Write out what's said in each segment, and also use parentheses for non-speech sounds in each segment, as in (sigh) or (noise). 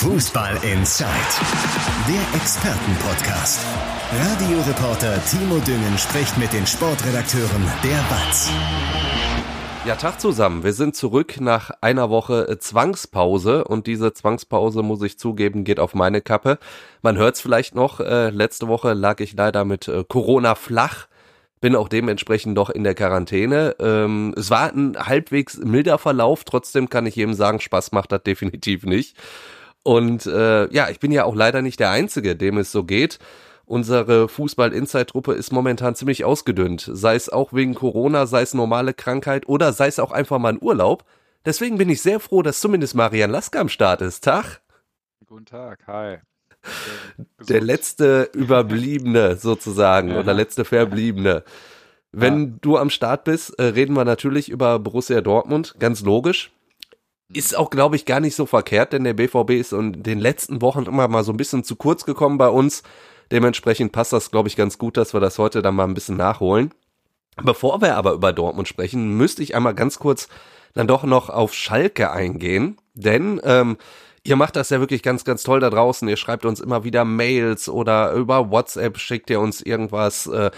Fußball Inside, der Expertenpodcast. Radioreporter Timo Düngen spricht mit den Sportredakteuren der BATS. Ja, Tag zusammen. Wir sind zurück nach einer Woche äh, Zwangspause und diese Zwangspause, muss ich zugeben, geht auf meine Kappe. Man hört es vielleicht noch, äh, letzte Woche lag ich leider mit äh, Corona flach, bin auch dementsprechend noch in der Quarantäne. Ähm, es war ein halbwegs milder Verlauf, trotzdem kann ich jedem sagen, Spaß macht das definitiv nicht. Und äh, ja, ich bin ja auch leider nicht der Einzige, dem es so geht. Unsere Fußball-Inside-Truppe ist momentan ziemlich ausgedünnt, sei es auch wegen Corona, sei es normale Krankheit oder sei es auch einfach mal ein Urlaub. Deswegen bin ich sehr froh, dass zumindest Marian Lasker am Start ist. Tag. Guten Tag, hi. Der letzte Überbliebene sozusagen ja. oder letzte Verbliebene. Wenn ja. du am Start bist, äh, reden wir natürlich über Borussia Dortmund, ganz logisch. Ist auch, glaube ich, gar nicht so verkehrt, denn der BVB ist in den letzten Wochen immer mal so ein bisschen zu kurz gekommen bei uns. Dementsprechend passt das, glaube ich, ganz gut, dass wir das heute dann mal ein bisschen nachholen. Bevor wir aber über Dortmund sprechen, müsste ich einmal ganz kurz dann doch noch auf Schalke eingehen, denn ähm, ihr macht das ja wirklich ganz, ganz toll da draußen. Ihr schreibt uns immer wieder Mails oder über WhatsApp schickt ihr uns irgendwas. Äh,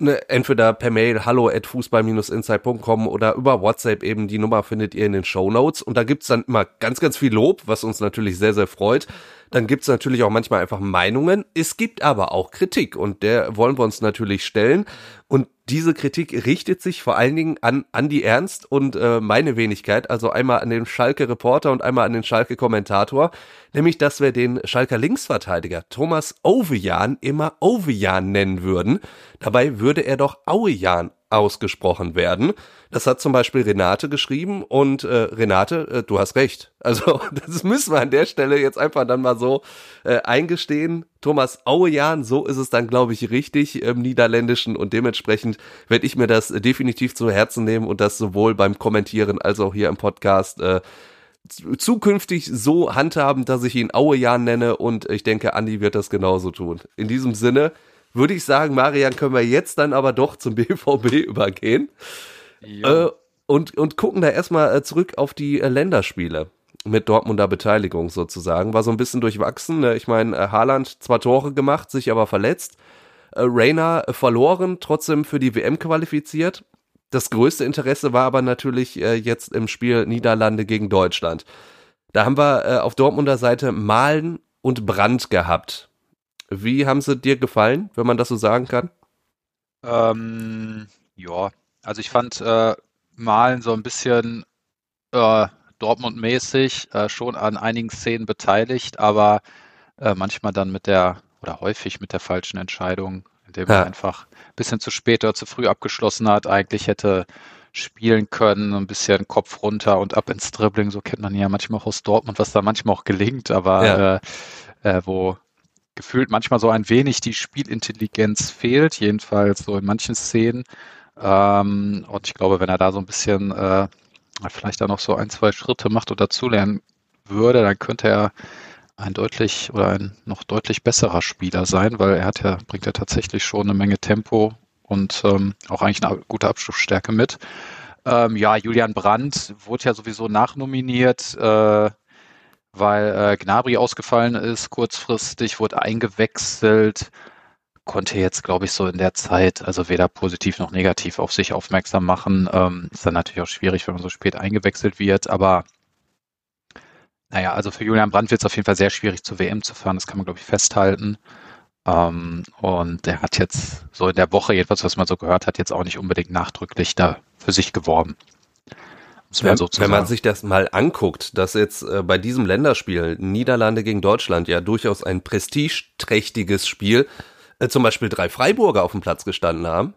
ne, entweder per Mail hallo at fußball-insight.com oder über WhatsApp eben. Die Nummer findet ihr in den Show Notes. Und da gibt's dann immer ganz, ganz viel Lob, was uns natürlich sehr, sehr freut. Dann gibt's natürlich auch manchmal einfach Meinungen. Es gibt aber auch Kritik und der wollen wir uns natürlich stellen. Und diese Kritik richtet sich vor allen Dingen an Andi Ernst und äh, meine Wenigkeit, also einmal an den Schalke Reporter und einmal an den Schalke Kommentator, nämlich dass wir den Schalker Linksverteidiger Thomas Ovejan immer Ovejan nennen würden. Dabei würde er doch Auejan ausgesprochen werden. Das hat zum Beispiel Renate geschrieben und äh, Renate, äh, du hast recht. Also (laughs) das müssen wir an der Stelle jetzt einfach dann mal so äh, eingestehen. Thomas Auejan, so ist es dann, glaube ich, richtig im Niederländischen und dementsprechend werde ich mir das definitiv zu Herzen nehmen und das sowohl beim Kommentieren als auch hier im Podcast äh, zukünftig so handhaben, dass ich ihn Auejan nenne und ich denke, Andi wird das genauso tun. In diesem Sinne, würde ich sagen, Marian, können wir jetzt dann aber doch zum (laughs) BVB übergehen. Äh, und, und gucken da erstmal äh, zurück auf die äh, Länderspiele mit Dortmunder Beteiligung sozusagen. War so ein bisschen durchwachsen. Ne? Ich meine, äh, Haaland zwar Tore gemacht, sich aber verletzt. Rainer äh, verloren, trotzdem für die WM qualifiziert. Das größte Interesse war aber natürlich jetzt im Spiel Niederlande gegen Deutschland. Da haben wir auf Dortmunder Seite Malen und Brand gehabt. Wie haben sie dir gefallen, wenn man das so sagen kann? Ähm, ja, also ich fand äh, Malen so ein bisschen äh, Dortmund-mäßig äh, schon an einigen Szenen beteiligt, aber äh, manchmal dann mit der oder häufig mit der falschen Entscheidung, indem ja. er einfach ein bisschen zu spät oder zu früh abgeschlossen hat, eigentlich hätte spielen können, ein bisschen Kopf runter und ab ins Dribbling, so kennt man ja manchmal auch aus Dortmund, was da manchmal auch gelingt, aber ja. äh, äh, wo gefühlt manchmal so ein wenig die Spielintelligenz fehlt, jedenfalls so in manchen Szenen. Ähm, und ich glaube, wenn er da so ein bisschen äh, vielleicht da noch so ein, zwei Schritte macht oder dazulernen würde, dann könnte er ein deutlich oder ein noch deutlich besserer Spieler sein, weil er hat ja, bringt ja tatsächlich schon eine Menge Tempo und ähm, auch eigentlich eine gute Abschlussstärke mit. Ähm, ja, Julian Brandt wurde ja sowieso nachnominiert. Äh, weil äh, Gnabry ausgefallen ist, kurzfristig wurde eingewechselt, konnte jetzt, glaube ich, so in der Zeit, also weder positiv noch negativ auf sich aufmerksam machen. Ähm, ist dann natürlich auch schwierig, wenn man so spät eingewechselt wird, aber naja, also für Julian Brandt wird es auf jeden Fall sehr schwierig, zur WM zu fahren, das kann man, glaube ich, festhalten. Ähm, und der hat jetzt so in der Woche, jedenfalls, was man so gehört hat, jetzt auch nicht unbedingt nachdrücklich da für sich geworben. Wenn, wenn, man sich das mal anguckt, dass jetzt äh, bei diesem Länderspiel Niederlande gegen Deutschland ja durchaus ein prestigeträchtiges Spiel, äh, zum Beispiel drei Freiburger auf dem Platz gestanden haben.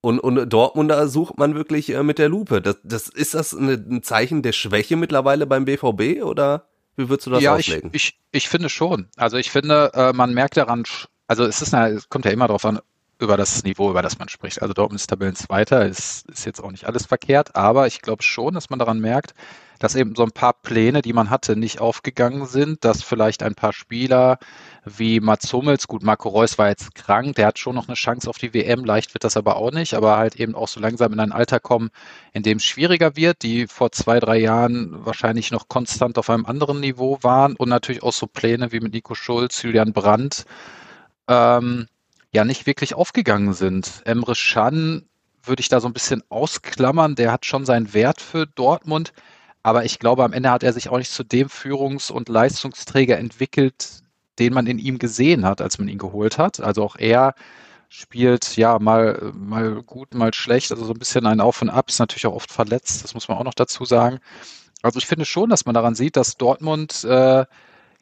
Und, und Dortmunder sucht man wirklich äh, mit der Lupe. Das, das, ist das eine, ein Zeichen der Schwäche mittlerweile beim BVB oder wie würdest du das ja, auslegen? Ich, ich, ich finde schon. Also ich finde, äh, man merkt daran, also es ist eine, es kommt ja immer darauf an, über das Niveau, über das man spricht. Also Dortmund ist Tabellenzweiter, ist, ist jetzt auch nicht alles verkehrt, aber ich glaube schon, dass man daran merkt, dass eben so ein paar Pläne, die man hatte, nicht aufgegangen sind, dass vielleicht ein paar Spieler wie Mats Hummels, gut, Marco Reus war jetzt krank, der hat schon noch eine Chance auf die WM, leicht wird das aber auch nicht, aber halt eben auch so langsam in ein Alter kommen, in dem es schwieriger wird, die vor zwei, drei Jahren wahrscheinlich noch konstant auf einem anderen Niveau waren und natürlich auch so Pläne wie mit Nico Schulz, Julian Brandt, ähm, ja nicht wirklich aufgegangen sind. Emre Can würde ich da so ein bisschen ausklammern, der hat schon seinen Wert für Dortmund, aber ich glaube, am Ende hat er sich auch nicht zu dem Führungs- und Leistungsträger entwickelt, den man in ihm gesehen hat, als man ihn geholt hat. Also auch er spielt ja mal, mal gut, mal schlecht, also so ein bisschen ein Auf und Ab, ist natürlich auch oft verletzt, das muss man auch noch dazu sagen. Also ich finde schon, dass man daran sieht, dass Dortmund äh,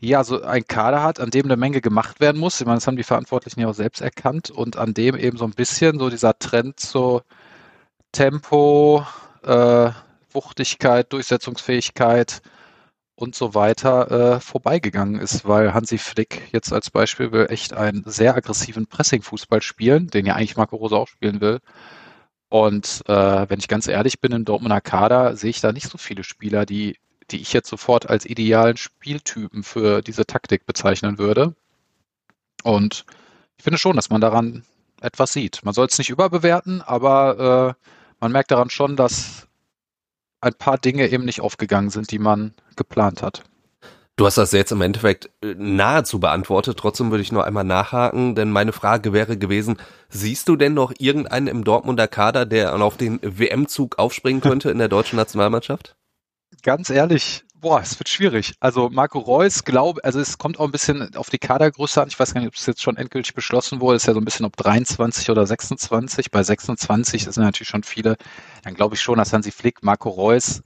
ja so ein Kader hat, an dem eine Menge gemacht werden muss. Ich meine, das haben die Verantwortlichen ja auch selbst erkannt und an dem eben so ein bisschen so dieser Trend zu Tempo, äh, Wuchtigkeit, Durchsetzungsfähigkeit, und so weiter äh, vorbeigegangen ist, weil Hansi Flick jetzt als Beispiel will echt einen sehr aggressiven Pressing-Fußball spielen, den ja eigentlich Marco Rose auch spielen will. Und äh, wenn ich ganz ehrlich bin, im Dortmunder Kader sehe ich da nicht so viele Spieler, die, die ich jetzt sofort als idealen Spieltypen für diese Taktik bezeichnen würde. Und ich finde schon, dass man daran etwas sieht. Man soll es nicht überbewerten, aber äh, man merkt daran schon, dass ein paar Dinge eben nicht aufgegangen sind, die man geplant hat. Du hast das jetzt im Endeffekt äh, nahezu beantwortet. Trotzdem würde ich nur einmal nachhaken, denn meine Frage wäre gewesen, siehst du denn noch irgendeinen im Dortmunder Kader, der auf den WM-Zug aufspringen könnte in der deutschen Nationalmannschaft? Ganz ehrlich, boah, es wird schwierig. Also Marco Reus, glaube, also es kommt auch ein bisschen auf die Kadergröße an. Ich weiß gar nicht, ob es jetzt schon endgültig beschlossen wurde. Es ist ja so ein bisschen ob 23 oder 26. Bei 26 das sind natürlich schon viele. Dann glaube ich schon, dass Hansi Flick Marco Reus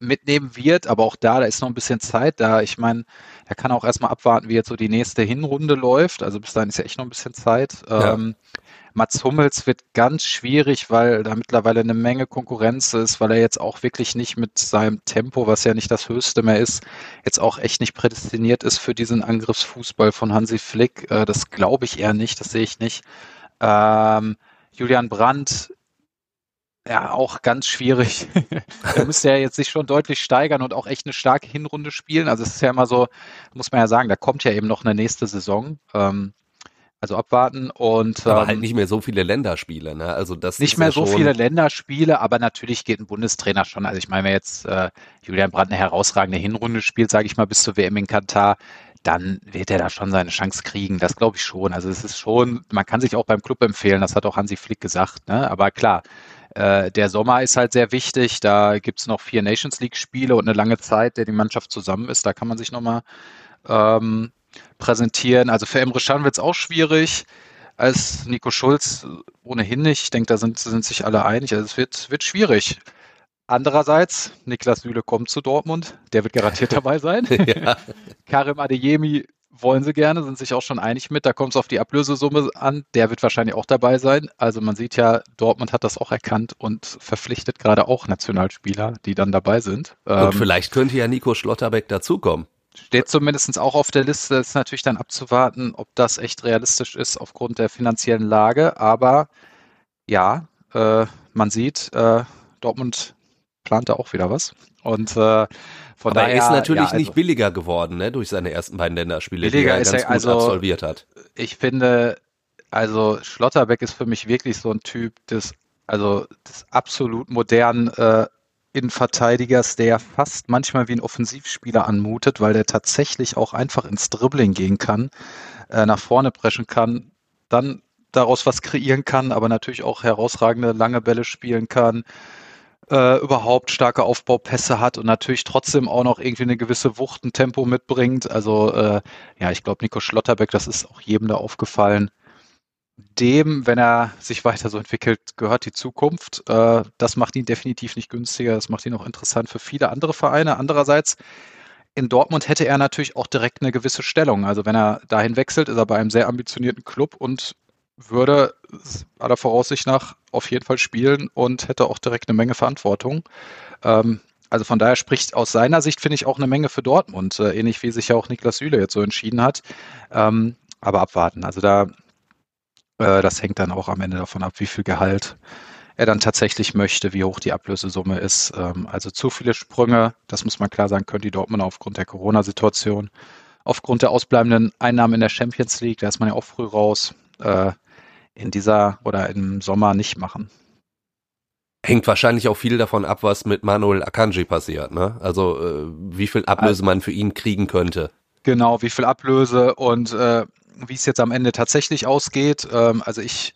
mitnehmen wird, aber auch da, da ist noch ein bisschen Zeit da. Ich meine, er kann auch erstmal abwarten, wie jetzt so die nächste Hinrunde läuft. Also bis dahin ist ja echt noch ein bisschen Zeit. Ja. Ähm, Mats Hummels wird ganz schwierig, weil da mittlerweile eine Menge Konkurrenz ist, weil er jetzt auch wirklich nicht mit seinem Tempo, was ja nicht das höchste mehr ist, jetzt auch echt nicht prädestiniert ist für diesen Angriffsfußball von Hansi Flick. Äh, das glaube ich eher nicht, das sehe ich nicht. Ähm, Julian Brandt ja, auch ganz schwierig. (laughs) da müsste er jetzt sich schon deutlich steigern und auch echt eine starke Hinrunde spielen. Also es ist ja immer so, muss man ja sagen, da kommt ja eben noch eine nächste Saison. Ähm, also abwarten und aber halt ähm, nicht mehr so viele Länderspiele, ne? Also das nicht mehr ja so viele Länderspiele, aber natürlich geht ein Bundestrainer schon. Also ich meine, wenn jetzt äh, Julian Brandt eine herausragende Hinrunde spielt, sage ich mal, bis zur WM in Katar, dann wird er da schon seine Chance kriegen. Das glaube ich schon. Also es ist schon, man kann sich auch beim Club empfehlen, das hat auch Hansi Flick gesagt. Ne? Aber klar, äh, der Sommer ist halt sehr wichtig. Da gibt es noch vier Nations League-Spiele und eine lange Zeit, der die Mannschaft zusammen ist. Da kann man sich nochmal ähm, präsentieren. Also für Emre Can wird es auch schwierig. Als Nico Schulz ohnehin nicht. Ich denke, da sind, sind sich alle einig. Also es wird, wird schwierig. Andererseits, Niklas Süle kommt zu Dortmund, der wird garantiert (laughs) dabei sein. ja. Karim Adeyemi wollen sie gerne, sind sich auch schon einig mit. Da kommt es auf die Ablösesumme an. Der wird wahrscheinlich auch dabei sein. Also man sieht ja, Dortmund hat das auch erkannt und verpflichtet gerade auch Nationalspieler, die dann dabei sind. Und ähm, vielleicht könnte ja Nico Schlotterbeck dazukommen. Steht zumindest auch auf der Liste. Ist natürlich dann abzuwarten, ob das echt realistisch ist aufgrund der finanziellen Lage. Aber ja, äh, man sieht, äh, Dortmund plant da auch wieder was. Und äh, von Aber daher, er ist natürlich ja, also, nicht billiger geworden, ne, durch seine ersten beiden Länderspiele, die er ganz er, gut also, absolviert hat. Ich finde, also Schlotterbeck ist für mich wirklich so ein Typ des, also des absolut modernen äh, Innenverteidigers, der fast manchmal wie ein Offensivspieler anmutet, weil der tatsächlich auch einfach ins Dribbling gehen kann, äh, nach vorne preschen kann, dann daraus was kreieren kann, aber natürlich auch herausragende lange Bälle spielen kann, äh, überhaupt starke Aufbaupässe hat und natürlich trotzdem auch noch irgendwie eine gewisse Wucht, ein Tempo mitbringt. Also äh, ja, ich glaube, Nico Schlotterbeck, das ist auch jedem da aufgefallen, dem, wenn er sich weiter so entwickelt, gehört die Zukunft. Äh, das macht ihn definitiv nicht günstiger, das macht ihn auch interessant für viele andere Vereine. Andererseits, in Dortmund hätte er natürlich auch direkt eine gewisse Stellung. Also wenn er dahin wechselt, ist er bei einem sehr ambitionierten Club und würde aller Voraussicht nach auf jeden Fall spielen und hätte auch direkt eine Menge Verantwortung. Ähm, also von daher spricht aus seiner Sicht, finde ich, auch eine Menge für Dortmund, äh, ähnlich wie sich ja auch Niklas Süle jetzt so entschieden hat. Ähm, aber abwarten. Also da äh, das hängt dann auch am Ende davon ab, wie viel Gehalt er dann tatsächlich möchte, wie hoch die Ablösesumme ist. Ähm, also zu viele Sprünge, das muss man klar sagen, können die Dortmund aufgrund der Corona-Situation, aufgrund der ausbleibenden Einnahmen in der Champions League, da ist man ja auch früh raus, äh, in dieser oder im Sommer nicht machen. Hängt wahrscheinlich auch viel davon ab, was mit Manuel Akanji passiert, ne? Also äh, wie viel Ablöse man für ihn kriegen könnte. Genau, wie viel Ablöse und äh, wie es jetzt am Ende tatsächlich ausgeht. Ähm, also ich,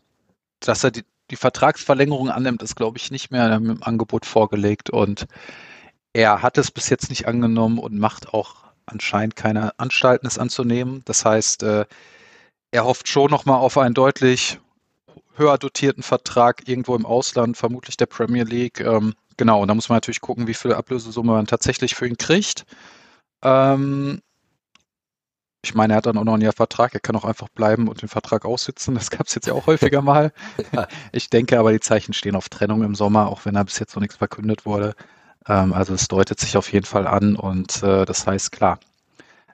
dass er die, die Vertragsverlängerung annimmt, ist, glaube ich, nicht mehr im Angebot vorgelegt. Und er hat es bis jetzt nicht angenommen und macht auch anscheinend keine Anstalten, es anzunehmen. Das heißt, äh, er hofft schon nochmal auf einen deutlich höher dotierten Vertrag irgendwo im Ausland, vermutlich der Premier League. Ähm, genau, und da muss man natürlich gucken, wie viel Ablösesumme man tatsächlich für ihn kriegt. Ähm, ich meine, er hat dann auch noch ein Jahr Vertrag, er kann auch einfach bleiben und den Vertrag aussitzen. Das gab es jetzt ja auch häufiger mal. (laughs) Ich denke aber, die Zeichen stehen auf Trennung im Sommer, auch wenn da bis jetzt noch nichts verkündet wurde. Ähm, also es deutet sich auf jeden Fall an und äh, das heißt klar.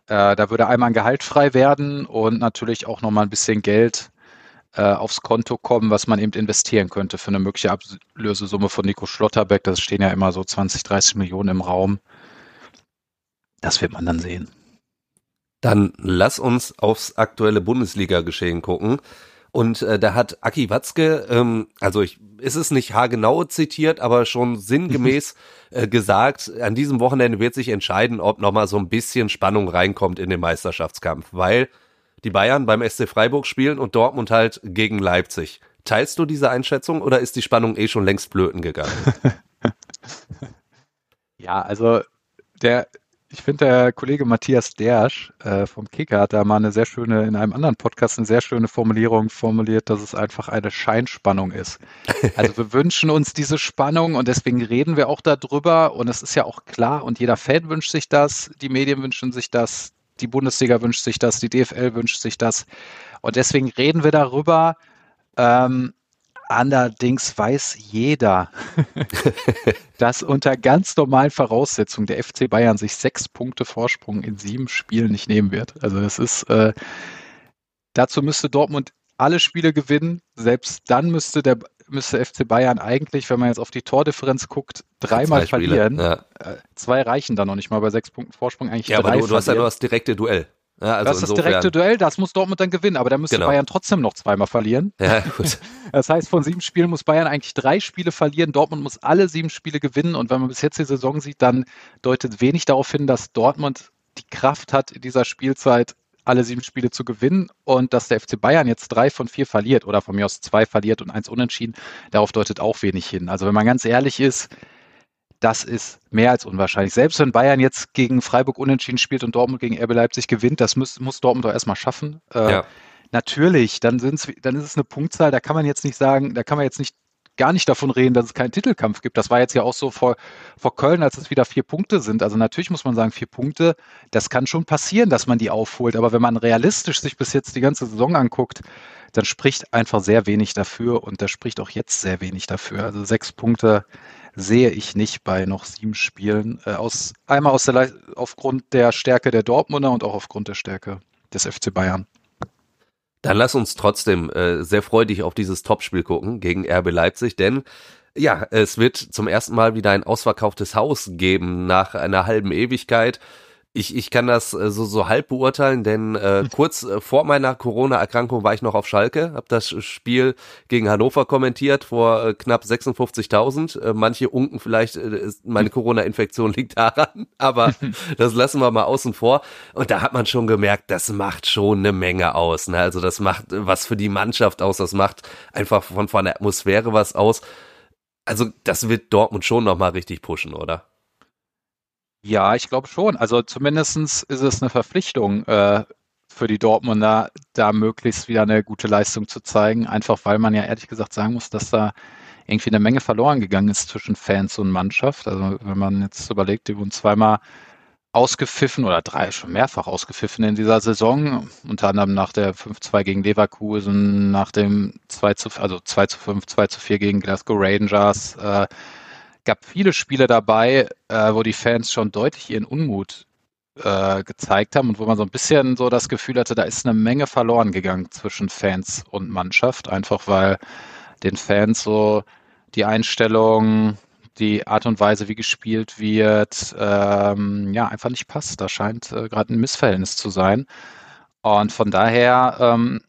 Äh, da würde einmal ein Gehalt frei werden und natürlich auch nochmal ein bisschen Geld äh, aufs Konto kommen, was man eben investieren könnte für eine mögliche Ablösesumme von Nico Schlotterbeck. Das stehen ja immer so 20, 30 Millionen im Raum. Das wird man dann sehen. Dann lass uns aufs aktuelle Bundesliga-Geschehen gucken. Und äh, da hat Aki Watzke, ähm, also ich, ist es nicht haargenau zitiert, aber schon sinngemäß (laughs) äh, gesagt, an diesem Wochenende wird sich entscheiden, ob nochmal so ein bisschen Spannung reinkommt in den Meisterschaftskampf, weil die Bayern beim SC Freiburg spielen und Dortmund halt gegen Leipzig. Teilst du diese Einschätzung oder ist die Spannung eh schon längst blöden gegangen? (laughs) ja, also der ich finde, der Kollege Matthias Dersch äh, vom Kicker hat da mal eine sehr schöne, in einem anderen Podcast eine sehr schöne Formulierung formuliert, dass es einfach eine Scheinspannung ist. (laughs) Also wir wünschen uns diese Spannung und deswegen reden wir auch darüber und es ist ja auch klar und jeder Fan wünscht sich das, die Medien wünschen sich das, die Bundesliga wünscht sich das, die DFL wünscht sich das und deswegen reden wir darüber. Ähm, Allerdings weiß jeder, (laughs) dass unter ganz normalen Voraussetzungen der FC Bayern sich sechs Punkte Vorsprung in sieben Spielen nicht nehmen wird. Also es ist, äh, dazu müsste Dortmund alle Spiele gewinnen. Selbst dann müsste der müsste FC Bayern eigentlich, wenn man jetzt auf die Tordifferenz guckt, dreimal verlieren. Ja. Äh, zwei reichen dann noch nicht mal bei sechs Punkten Vorsprung eigentlich. Ja, aber du, du hast ja nur das direkte Duell. Ja, also das ist das direkte Duell, das muss Dortmund dann gewinnen, aber da müsste genau. Bayern trotzdem noch zweimal verlieren. Ja, gut. (laughs) Das heißt, von sieben Spielen muss Bayern eigentlich drei Spiele verlieren, Dortmund muss alle sieben Spiele gewinnen und wenn man bis jetzt die Saison sieht, dann deutet wenig darauf hin, dass Dortmund die Kraft hat, in dieser Spielzeit alle sieben Spiele zu gewinnen und dass der FC Bayern jetzt drei von vier verliert oder von mir aus zwei verliert und eins unentschieden, darauf deutet auch wenig hin. Also wenn man ganz ehrlich ist, das ist mehr als unwahrscheinlich. Selbst wenn Bayern jetzt gegen Freiburg unentschieden spielt und Dortmund gegen RB Leipzig gewinnt, das muss, muss Dortmund doch erstmal schaffen. Äh, ja. Natürlich, dann, sind's, dann ist es eine Punktzahl, da kann man jetzt nicht sagen, da kann man jetzt nicht gar nicht davon reden, dass es keinen Titelkampf gibt. Das war jetzt ja auch so vor, vor Köln, als es wieder vier Punkte sind. Also natürlich muss man sagen, vier Punkte, das kann schon passieren, dass man die aufholt. Aber wenn man realistisch sich bis jetzt die ganze Saison anguckt, dann spricht einfach sehr wenig dafür und da spricht auch jetzt sehr wenig dafür. Also sechs Punkte sehe ich nicht bei noch sieben Spielen. Äh, aus, einmal aus der, aufgrund der Stärke der Dortmunder und auch aufgrund der Stärke des FC Bayern. Dann lass uns trotzdem äh, sehr freudig auf dieses Topspiel gucken gegen RB Leipzig, denn ja, es wird zum ersten Mal wieder ein ausverkauftes Haus geben nach einer halben Ewigkeit. Ich, ich kann das äh, so, so halb beurteilen, denn äh, (laughs) kurz äh, vor meiner Corona-Erkrankung war ich noch auf Schalke, habe das Spiel gegen Hannover kommentiert vor äh, knapp 56.000. Äh, manche unken vielleicht, äh, meine Corona-Infektion (laughs) liegt daran, aber (laughs) das lassen wir mal außen vor. Und da hat man schon gemerkt, das macht schon eine Menge aus. Ne? Also das macht was für die Mannschaft aus, das macht einfach von, von der Atmosphäre was aus. Also das wird Dortmund schon nochmal richtig pushen, oder? Ja, ich glaube schon. Also zumindestens ist es eine Verpflichtung äh, für die Dortmunder, da möglichst wieder eine gute Leistung zu zeigen. Einfach weil man ja ehrlich gesagt sagen muss, dass da irgendwie eine Menge verloren gegangen ist zwischen Fans und Mannschaft. Also wenn man jetzt überlegt, die wurden zweimal ausgepfiffen oder drei schon mehrfach ausgepfiffen in dieser Saison, unter anderem nach der 5-2 gegen Leverkusen, nach dem 2 zu, also 2 zu 5, 2 zu 4 gegen Glasgow Rangers, äh, gab viele Spiele dabei, äh, wo die Fans schon deutlich ihren Unmut äh, gezeigt haben und wo man so ein bisschen so das Gefühl hatte, da ist eine Menge verloren gegangen zwischen Fans und Mannschaft, einfach weil den Fans so die Einstellung, die Art und Weise, wie gespielt wird, ähm, ja, einfach nicht passt. Da scheint äh, gerade ein Missverhältnis zu sein. Und von daher, ähm,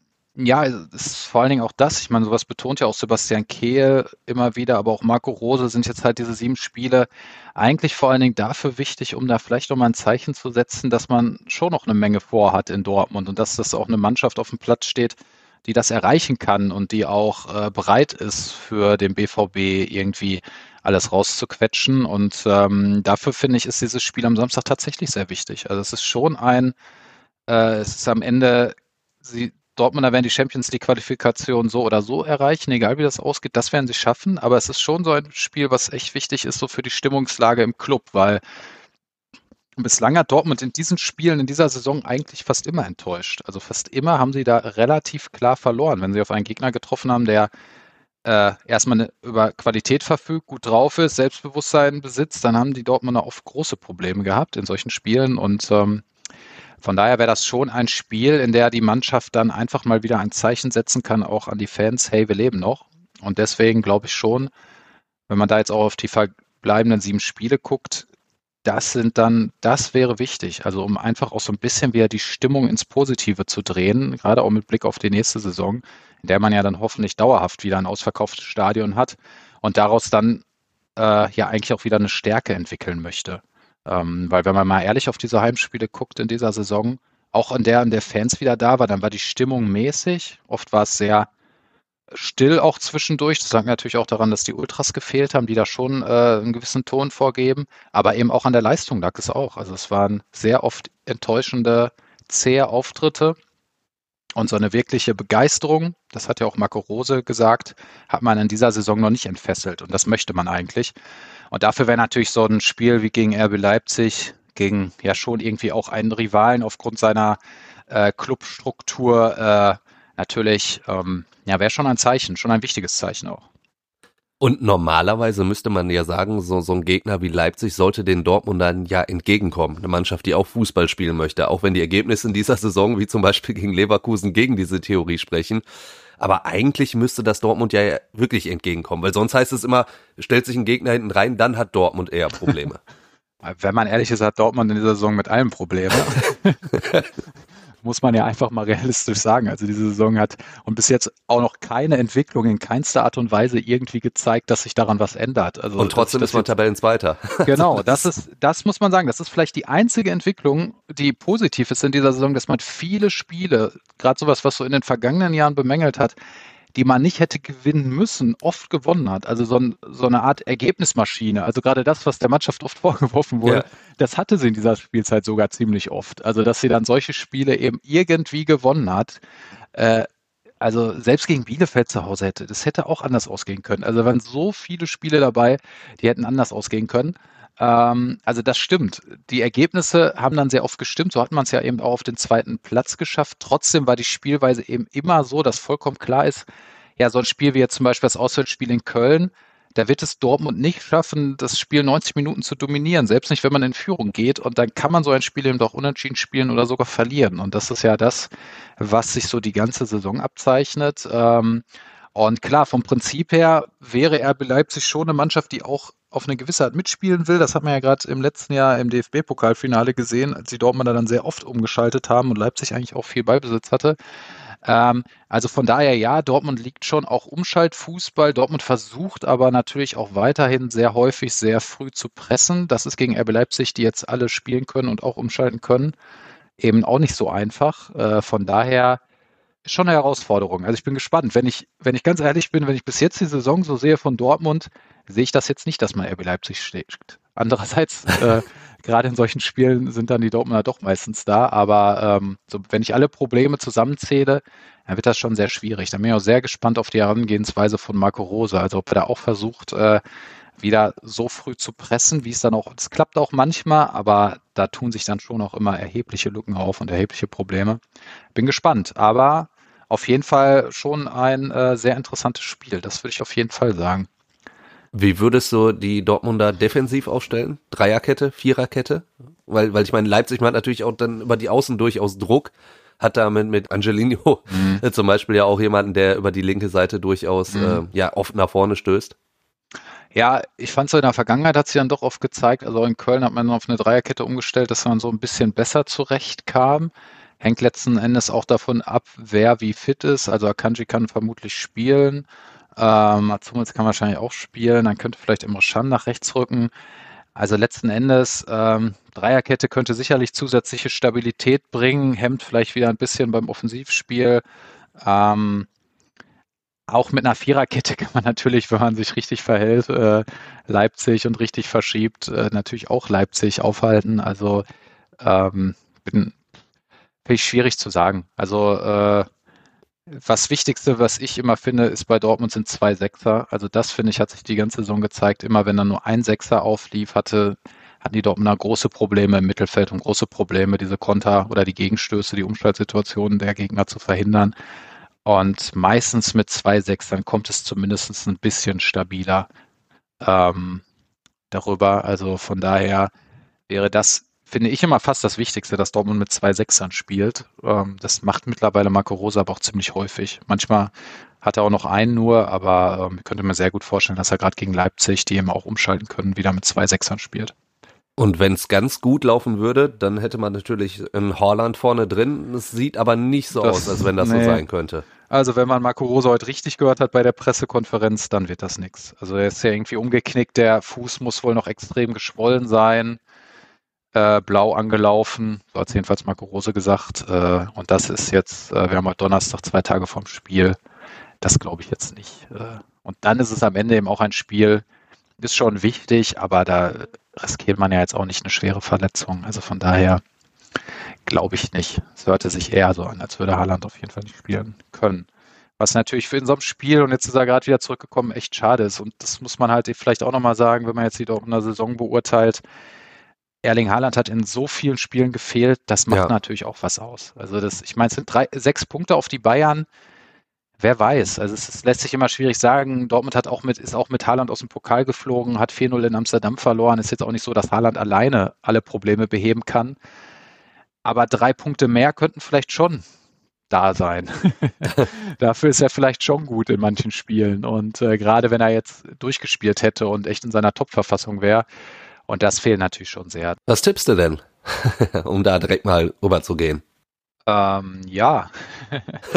ja, es ist vor allen Dingen auch das. Ich meine, sowas betont ja auch Sebastian Kehl immer wieder, aber auch Marco Rose sind jetzt halt diese sieben Spiele eigentlich vor allen Dingen dafür wichtig, um da vielleicht nochmal ein Zeichen zu setzen, dass man schon noch eine Menge vorhat in Dortmund und dass das auch eine Mannschaft auf dem Platz steht, die das erreichen kann und die auch äh, bereit ist, für den BVB irgendwie alles rauszuquetschen. Und ähm, dafür finde ich, ist dieses Spiel am Samstag tatsächlich sehr wichtig. Also es ist schon ein, äh, es ist am Ende, sie, Dortmunder werden die Champions League Qualifikation so oder so erreichen, egal wie das ausgeht, das werden sie schaffen. Aber es ist schon so ein Spiel, was echt wichtig ist, so für die Stimmungslage im Club, weil bislang hat Dortmund in diesen Spielen in dieser Saison eigentlich fast immer enttäuscht. Also fast immer haben sie da relativ klar verloren, wenn sie auf einen Gegner getroffen haben, der äh, erstmal eine, über Qualität verfügt, gut drauf ist, Selbstbewusstsein besitzt, dann haben die Dortmunder oft große Probleme gehabt in solchen Spielen und ähm, von daher wäre das schon ein Spiel, in der die Mannschaft dann einfach mal wieder ein Zeichen setzen kann, auch an die Fans, hey, wir leben noch. Und deswegen glaube ich schon, wenn man da jetzt auch auf die verbleibenden sieben Spiele guckt, das sind dann, das wäre wichtig. Also um einfach auch so ein bisschen wieder die Stimmung ins Positive zu drehen, gerade auch mit Blick auf die nächste Saison, in der man ja dann hoffentlich dauerhaft wieder ein ausverkauftes Stadion hat und daraus dann äh, ja eigentlich auch wieder eine Stärke entwickeln möchte. Ähm, weil wenn man mal ehrlich auf diese Heimspiele guckt in dieser Saison, auch in der, in der Fans wieder da war, dann war die Stimmung mäßig. Oft war es sehr still auch zwischendurch. Das lag natürlich auch daran, dass die Ultras gefehlt haben, die da schon äh, einen gewissen Ton vorgeben. Aber eben auch an der Leistung lag es auch. Also es waren sehr oft enttäuschende, zähe Auftritte. Und so eine wirkliche Begeisterung, das hat ja auch Marco Rose gesagt, hat man in dieser Saison noch nicht entfesselt. Und das möchte man eigentlich. Und dafür wäre natürlich so ein Spiel wie gegen RB Leipzig, gegen ja schon irgendwie auch einen Rivalen aufgrund seiner äh, Clubstruktur äh, natürlich, ähm, ja, wäre schon ein Zeichen, schon ein wichtiges Zeichen auch. Und normalerweise müsste man ja sagen, so, so ein Gegner wie Leipzig sollte den Dortmundern ja entgegenkommen. Eine Mannschaft, die auch Fußball spielen möchte, auch wenn die Ergebnisse in dieser Saison, wie zum Beispiel gegen Leverkusen, gegen diese Theorie sprechen. Aber eigentlich müsste das Dortmund ja wirklich entgegenkommen, weil sonst heißt es immer, stellt sich ein Gegner hinten rein, dann hat Dortmund eher Probleme. (laughs) Wenn man ehrlich ist, hat Dortmund in dieser Saison mit allem Probleme. (laughs) muss man ja einfach mal (laughs) realistisch sagen. Also diese Saison hat und bis jetzt auch noch keine Entwicklung in keinster Art und Weise irgendwie gezeigt, dass sich daran was ändert. Also und trotzdem ist man Tabellenzweiter. (laughs) Genau, (laughs) das ist, das muss man sagen. Das ist vielleicht die einzige Entwicklung, die positiv ist in dieser Saison, dass man viele Spiele, gerade sowas, was so in den vergangenen Jahren bemängelt hat, die man nicht hätte gewinnen müssen, oft gewonnen hat. Also so, ein, so eine Art Ergebnismaschine. Also gerade das, was der Mannschaft oft (laughs) vorgeworfen wurde, ja. das hatte sie in dieser Spielzeit sogar ziemlich oft. Also dass sie dann solche Spiele eben irgendwie gewonnen hat. Äh, also selbst gegen Bielefeld zu Hause hätte, das hätte auch anders ausgehen können. Also waren so viele Spiele dabei, die hätten anders ausgehen können. Ähm, also das stimmt. Die Ergebnisse haben dann sehr oft gestimmt. So hat man es ja eben auch auf den zweiten Platz geschafft. Trotzdem war die Spielweise eben immer so, dass vollkommen klar ist, ja, so ein Spiel wie jetzt zum Beispiel das Auswärtsspiel in Köln, da wird es Dortmund nicht schaffen, das Spiel 90 Minuten zu dominieren, selbst nicht, wenn man in Führung geht. Und dann kann man so ein Spiel eben doch unentschieden spielen oder sogar verlieren. Und das ist ja das, was sich so die ganze Saison abzeichnet. Ähm, und klar, vom Prinzip her wäre RB Leipzig schon eine Mannschaft, die auch auf eine gewisse Art mitspielen will. Das hat man ja gerade im letzten Jahr im DFB-Pokalfinale gesehen, als die Dortmunder dann sehr oft umgeschaltet haben und Leipzig eigentlich auch viel Ballbesitz hatte. Ähm, also von daher ja, Dortmund liegt schon auch Umschaltfußball. Dortmund versucht aber natürlich auch weiterhin sehr häufig sehr früh zu pressen. Das ist gegen RB Leipzig, die jetzt alle spielen können und auch umschalten können, eben auch nicht so einfach. Äh, von daher schon eine Herausforderung. Also ich bin gespannt. Wenn ich, wenn ich ganz ehrlich bin, wenn ich bis jetzt die Saison so sehe von Dortmund, sehe ich das jetzt nicht, dass man RB Leipzig schlägt. Andererseits, (laughs) äh, gerade in solchen Spielen sind dann die Dortmunder doch meistens da. Aber ähm, so, wenn ich alle Probleme zusammenzähle, dann wird das schon sehr schwierig. Da bin ich auch sehr gespannt auf die Herangehensweise von Marco Rose. Also ob er da auch versucht, äh, wieder so früh zu pressen, wie es dann auch, es klappt auch manchmal, aber da tun sich dann schon auch immer erhebliche Lücken auf und erhebliche Probleme. Bin gespannt, aber auf jeden Fall schon ein äh, sehr interessantes Spiel. Das würde ich auf jeden Fall sagen. Wie würdest du die Dortmunder defensiv aufstellen? Dreierkette, Viererkette? Weil, weil ich meine, Leipzig hat natürlich auch dann über die Außen durchaus Druck. Hat da mit, mit Angelino mhm. (laughs) zum Beispiel ja auch jemanden, der über die linke Seite durchaus mhm. äh, ja oft nach vorne stößt. Ja, ich fand so in der Vergangenheit hat sich dann doch oft gezeigt, also in Köln hat man auf eine Dreierkette umgestellt, dass man so ein bisschen besser zurechtkam. Hängt letzten Endes auch davon ab, wer wie fit ist. Also Akanji kann vermutlich spielen. Ähm, Matsumitz kann wahrscheinlich auch spielen. Dann könnte vielleicht Imre Can nach rechts rücken. Also letzten Endes, ähm, Dreierkette könnte sicherlich zusätzliche Stabilität bringen, hemmt vielleicht wieder ein bisschen beim Offensivspiel. Ähm, auch mit einer Viererkette (laughs) kann man natürlich, wenn man sich richtig verhält, äh, Leipzig und richtig verschiebt, äh, natürlich auch Leipzig aufhalten. Also ähm, bin, finde ich schwierig zu sagen. Also äh, was Wichtigste, was ich immer finde, ist bei Dortmund sind zwei Sechser. Also das finde ich hat sich die ganze Saison gezeigt. Immer wenn da nur ein Sechser auflief, hatte hatten die Dortmunder große Probleme im Mittelfeld und große Probleme, diese Konter oder die Gegenstöße, die Umschaltsituationen der Gegner zu verhindern. Und meistens mit zwei Sechsern kommt es zumindest ein bisschen stabiler ähm, darüber. Also von daher wäre das finde ich immer fast das Wichtigste, dass Dortmund mit zwei Sechsern spielt. Ähm, das macht mittlerweile Marco Rosa aber auch ziemlich häufig. Manchmal hat er auch noch einen nur, aber ähm, ich könnte mir sehr gut vorstellen, dass er gerade gegen Leipzig, die eben auch umschalten können, wieder mit zwei Sechsern spielt. Und wenn es ganz gut laufen würde, dann hätte man natürlich ein Horland vorne drin. Es sieht aber nicht so das, aus, als wenn das nee. so sein könnte. Also wenn man Marco Rosa heute richtig gehört hat bei der Pressekonferenz, dann wird das nichts. Also er ist ja irgendwie umgeknickt, der Fuß muss wohl noch extrem geschwollen sein äh, blau angelaufen, so hat jedenfalls Marco Rose gesagt. Äh, und das ist jetzt, äh, wir haben heute Donnerstag zwei Tage vorm Spiel. Das glaube ich jetzt nicht. Äh, und dann ist es am Ende eben auch ein Spiel, ist schon wichtig, aber da riskiert man ja jetzt auch nicht eine schwere Verletzung. Also von daher glaube ich nicht. Es hörte sich eher so an, als würde Haaland auf jeden Fall nicht spielen können. Was natürlich für in so einem Spiel, und jetzt ist er gerade wieder zurückgekommen, echt schade ist. Und das muss man halt vielleicht auch nochmal sagen, wenn man jetzt die in der Saison beurteilt. Erling Haaland hat in so vielen Spielen gefehlt, das macht ja. natürlich auch was aus. Also das, ich meine, es sind drei, sechs Punkte auf die Bayern. Wer weiß? Also es, es, lässt sich immer schwierig sagen. Dortmund hat auch mit, ist auch mit Haaland aus dem Pokal geflogen, hat 4-0 in Amsterdam verloren. Ist jetzt auch nicht so, dass Haaland alleine alle Probleme beheben kann. Aber drei Punkte mehr könnten vielleicht schon da sein. (laughs) Dafür ist er vielleicht schon gut in manchen Spielen. Und äh, gerade wenn er jetzt durchgespielt hätte und echt in seiner Top-Verfassung wäre, und das fehlt natürlich schon sehr. Was tippst du denn, (laughs) um da direkt mal rüber zu gehen? Ähm, ja. (laughs)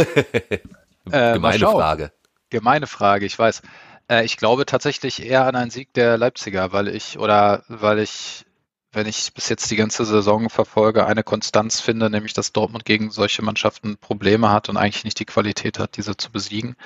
äh, Gemeine Frage. Gemeine Frage, ich weiß. Äh, ich glaube tatsächlich eher an einen Sieg der Leipziger, weil ich, oder weil ich, wenn ich bis jetzt die ganze Saison verfolge, eine Konstanz finde, nämlich dass Dortmund gegen solche Mannschaften Probleme hat und eigentlich nicht die Qualität hat, diese zu besiegen.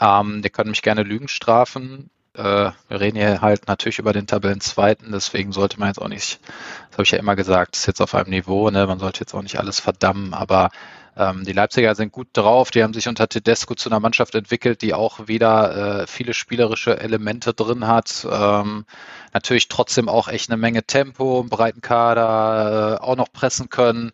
Ähm, die können mich gerne Lügen strafen äh, wir reden hier halt natürlich über den Tabellenzweiten, deswegen sollte man jetzt auch nicht, das habe ich ja immer gesagt, ist jetzt auf einem Niveau, ne, man sollte jetzt auch nicht alles verdammen, aber ähm, die Leipziger sind gut drauf, die haben sich unter Tedesco zu einer Mannschaft entwickelt, die auch wieder äh, viele spielerische Elemente drin hat. Ähm, natürlich trotzdem auch echt eine Menge Tempo, einen breiten Kader, äh, auch noch pressen können.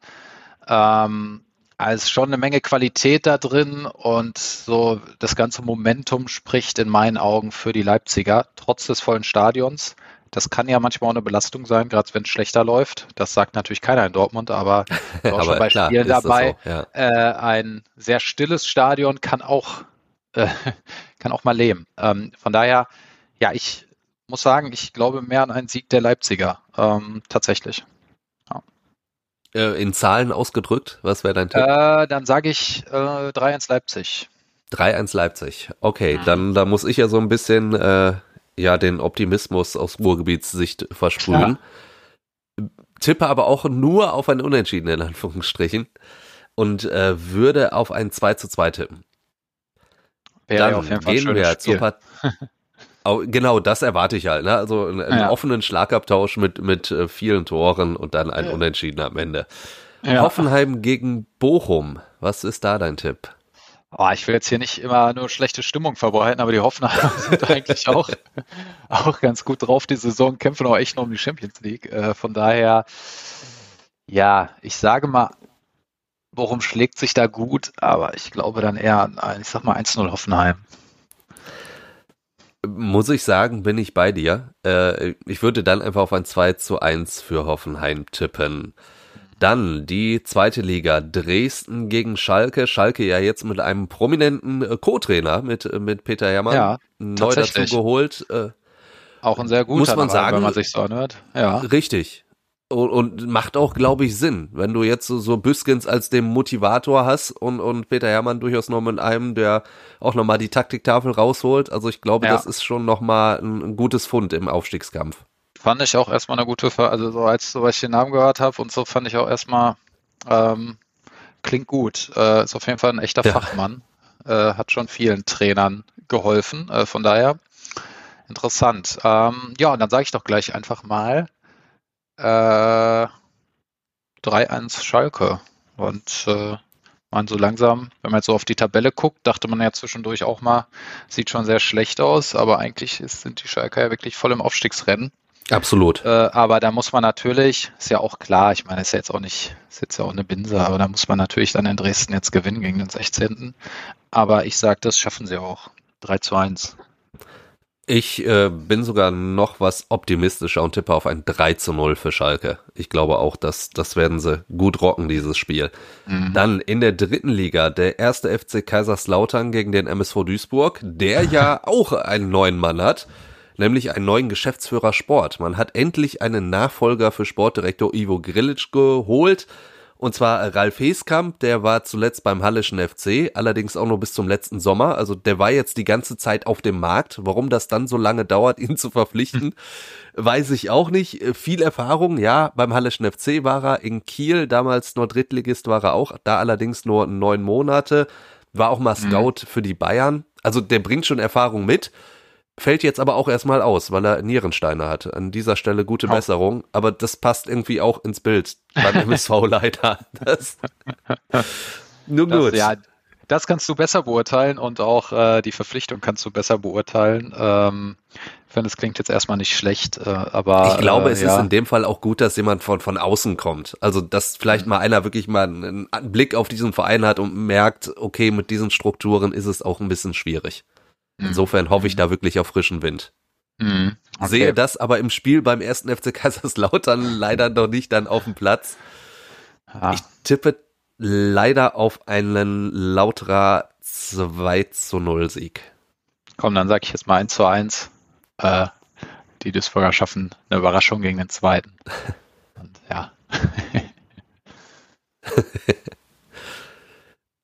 Ähm, also schon eine Menge Qualität da drin und so das ganze Momentum spricht in meinen Augen für die Leipziger, trotz des vollen Stadions. Das kann ja manchmal auch eine Belastung sein, gerade wenn es schlechter läuft. Das sagt natürlich keiner in Dortmund, aber, (laughs) auch schon bei klar, Spielen dabei. So, ja. äh, ein sehr stilles Stadion kann auch, äh, (laughs) kann auch mal leben. Ähm, von daher, ja, ich muss sagen, ich glaube mehr an einen Sieg der Leipziger, ähm, tatsächlich. Äh, in Zahlen ausgedrückt, was wäre dein Tipp? Äh, dann sage ich äh, 3-1 Leipzig. 3-1 Leipzig. Okay, mhm. dann da muss ich ja so ein bisschen äh, ja den Optimismus aus Ruhrgebietssicht versprühen. Klar. Tippe aber auch nur auf ein Unentschieden in Anführungsstrichen und äh, würde auf ein 2 zu 2 tippen. Wäre dann auf jeden Fall gehen wir Spiel. (laughs) zur Genau, das erwarte ich halt. Ne? Also einen, einen ja. offenen Schlagabtausch mit, mit äh, vielen Toren und dann ein ja. Unentschieden am Ende. Ja. Hoffenheim gegen Bochum. Was ist da dein Tipp? Oh, ich will jetzt hier nicht immer nur schlechte Stimmung verbreiten, aber die Hoffenheim (laughs) sind eigentlich auch, auch ganz gut drauf. Die Saison kämpfen auch echt noch um die Champions League. Äh, von daher, ja, ich sage mal, Bochum schlägt sich da gut, aber ich glaube dann eher an, ich sag mal 1-0 Hoffenheim muss ich sagen, bin ich bei dir. Äh, ich würde dann einfach auf ein 2 zu 1 für Hoffenheim tippen. Dann die zweite Liga, Dresden gegen Schalke. Schalke ja jetzt mit einem prominenten äh, Co-Trainer, mit, mit Peter Herrmann, ja, neu dazu geholt. Äh, Auch ein sehr guter, muss man sagen, wenn man sich so anhört. Ja. Richtig. Und, und macht auch, glaube ich, Sinn, wenn du jetzt so, so Büskens als dem Motivator hast und, und Peter Hermann durchaus noch mit einem, der auch nochmal die Taktiktafel rausholt. Also ich glaube, ja. das ist schon nochmal ein, ein gutes Fund im Aufstiegskampf. Fand ich auch erstmal eine gute, also so als so, als ich den Namen gehört habe und so fand ich auch erstmal, ähm, klingt gut. Äh, ist auf jeden Fall ein echter ja. Fachmann. Äh, hat schon vielen Trainern geholfen. Äh, von daher interessant. Ähm, ja, und dann sage ich doch gleich einfach mal äh, 3-1 Schalke. Und äh, man so langsam, wenn man jetzt so auf die Tabelle guckt, dachte man ja zwischendurch auch mal, sieht schon sehr schlecht aus, aber eigentlich ist, sind die Schalke ja wirklich voll im Aufstiegsrennen. Absolut. Äh, aber da muss man natürlich, ist ja auch klar, ich meine, ist ja jetzt auch nicht, ist jetzt ja auch eine Binse, aber da muss man natürlich dann in Dresden jetzt gewinnen gegen den 16. Aber ich sage, das schaffen sie auch. 3 zu 1. Ich äh, bin sogar noch was optimistischer und tippe auf ein 3 zu 0 für Schalke. Ich glaube auch, dass das werden sie gut rocken, dieses Spiel. Mhm. Dann in der dritten Liga der erste FC Kaiserslautern gegen den MSV Duisburg, der ja (laughs) auch einen neuen Mann hat, nämlich einen neuen Geschäftsführer Sport. Man hat endlich einen Nachfolger für Sportdirektor Ivo Grilic geholt. Und zwar Ralf Heskamp, der war zuletzt beim Hallischen FC, allerdings auch nur bis zum letzten Sommer. Also der war jetzt die ganze Zeit auf dem Markt. Warum das dann so lange dauert, (laughs) ihn zu verpflichten, weiß ich auch nicht. Viel Erfahrung, ja, beim Hallischen FC war er in Kiel, damals nur Drittligist war er auch, da allerdings nur neun Monate, war auch mal mhm. Scout mhm. für die Bayern. Also der bringt schon Erfahrung mit. Fällt jetzt aber auch erstmal aus, weil er Nierensteine hat. An dieser Stelle gute. Besserung, aber das passt irgendwie auch ins Bild beim (laughs) MSV leider. Das, nur gut. Das, ja, das kannst du besser beurteilen und auch äh, die Verpflichtung kannst du besser beurteilen. Ähm, ich finde, es klingt jetzt erstmal nicht schlecht, äh, aber. Ich glaube, äh, es ja. ist in dem Fall auch gut, dass jemand von, von außen kommt. Also, dass vielleicht mhm. mal einer wirklich mal einen, einen Blick auf diesen Verein hat und merkt, okay, mit diesen Strukturen ist es auch ein bisschen schwierig. Mhm. Insofern hoffe ich mhm. da wirklich auf frischen Wind. Mhm. Okay. Sehe das aber im Spiel beim ersten FC Kaiserslautern (laughs) leider noch nicht dann auf dem Platz. Ah. Ich tippe leider auf einen Lauterer 2 zu 0 Sieg. Komm, dann sag ich jetzt mal 1 zu 1. Äh, die Duisburger schaffen eine Überraschung gegen den zweiten. (laughs) Und ja. (laughs)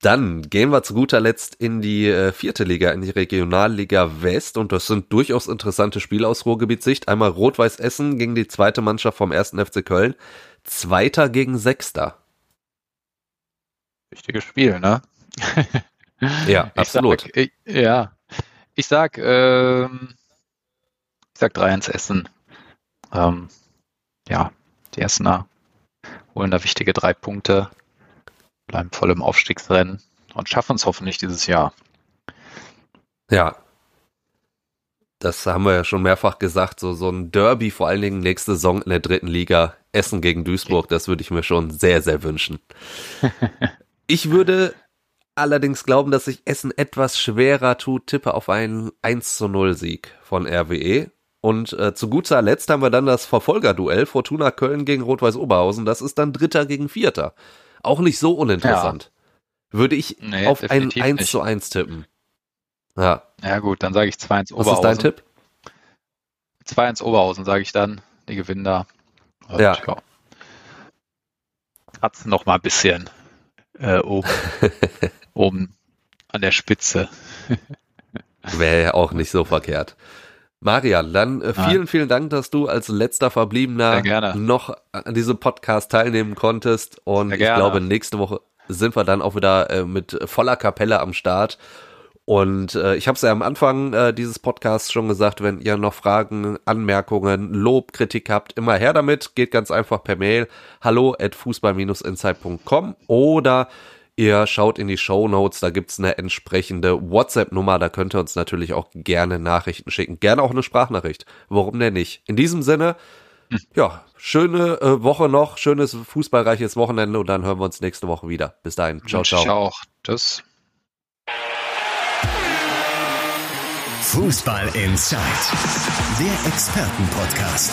Dann gehen wir zu guter Letzt in die äh, vierte Liga, in die Regionalliga West und das sind durchaus interessante Spiele aus Ruhrgebietssicht. Einmal Rot-Weiß Essen gegen die zweite Mannschaft vom ersten FC Köln. Zweiter gegen Sechster. Wichtiges Spiel, ne? (laughs) ja, absolut. Sag, ich, ja, ich sag, ähm, ich sag 3-1 Essen. Ähm, ja, die Essener holen da wichtige drei Punkte bleiben voll im Aufstiegsrennen und schaffen es hoffentlich dieses Jahr. Ja. Das haben wir ja schon mehrfach gesagt, so, so ein Derby, vor allen Dingen nächste Saison in der dritten Liga, Essen gegen Duisburg, das würde ich mir schon sehr, sehr wünschen. (laughs) ich würde allerdings glauben, dass sich Essen etwas schwerer tut, tippe auf einen 1 zu 0 Sieg von RWE. Und äh, zu guter Letzt haben wir dann das Verfolgerduell Fortuna Köln gegen Rot-Weiß Oberhausen. Das ist dann Dritter gegen Vierter. Auch nicht so uninteressant. Ja. Würde ich nee, auf ein 1 nicht. zu 1 tippen. Ja. Ja, gut, dann sage ich 2-1 Oberhausen. Was ist dein Tipp? 2-1 Oberhausen, sage ich dann. Die gewinnen da. Und, ja. ja. Kratzen noch mal ein bisschen äh, oben, (laughs) oben an der Spitze. Wäre ja auch nicht so verkehrt. Marian, dann äh, vielen, vielen Dank, dass du als letzter Verbliebener noch an diesem Podcast teilnehmen konntest. Und ich glaube, nächste Woche sind wir dann auch wieder äh, mit voller Kapelle am Start. Und äh, ich habe es ja am Anfang äh, dieses Podcasts schon gesagt, wenn ihr noch Fragen, Anmerkungen, Lob, Kritik habt, immer her damit. Geht ganz einfach per Mail hallo at fußball-insight.com oder Ihr schaut in die Show Notes, da gibt's eine entsprechende WhatsApp-Nummer, da könnt ihr uns natürlich auch gerne Nachrichten schicken. Gerne auch eine Sprachnachricht. Warum denn nicht? In diesem Sinne, (laughs) ja, schöne äh, Woche noch, schönes fußballreiches Wochenende und dann hören wir uns nächste Woche wieder. Bis dahin. Ciao, ciao. Ciao. Tschüss. Fußball Inside, der Expertenpodcast.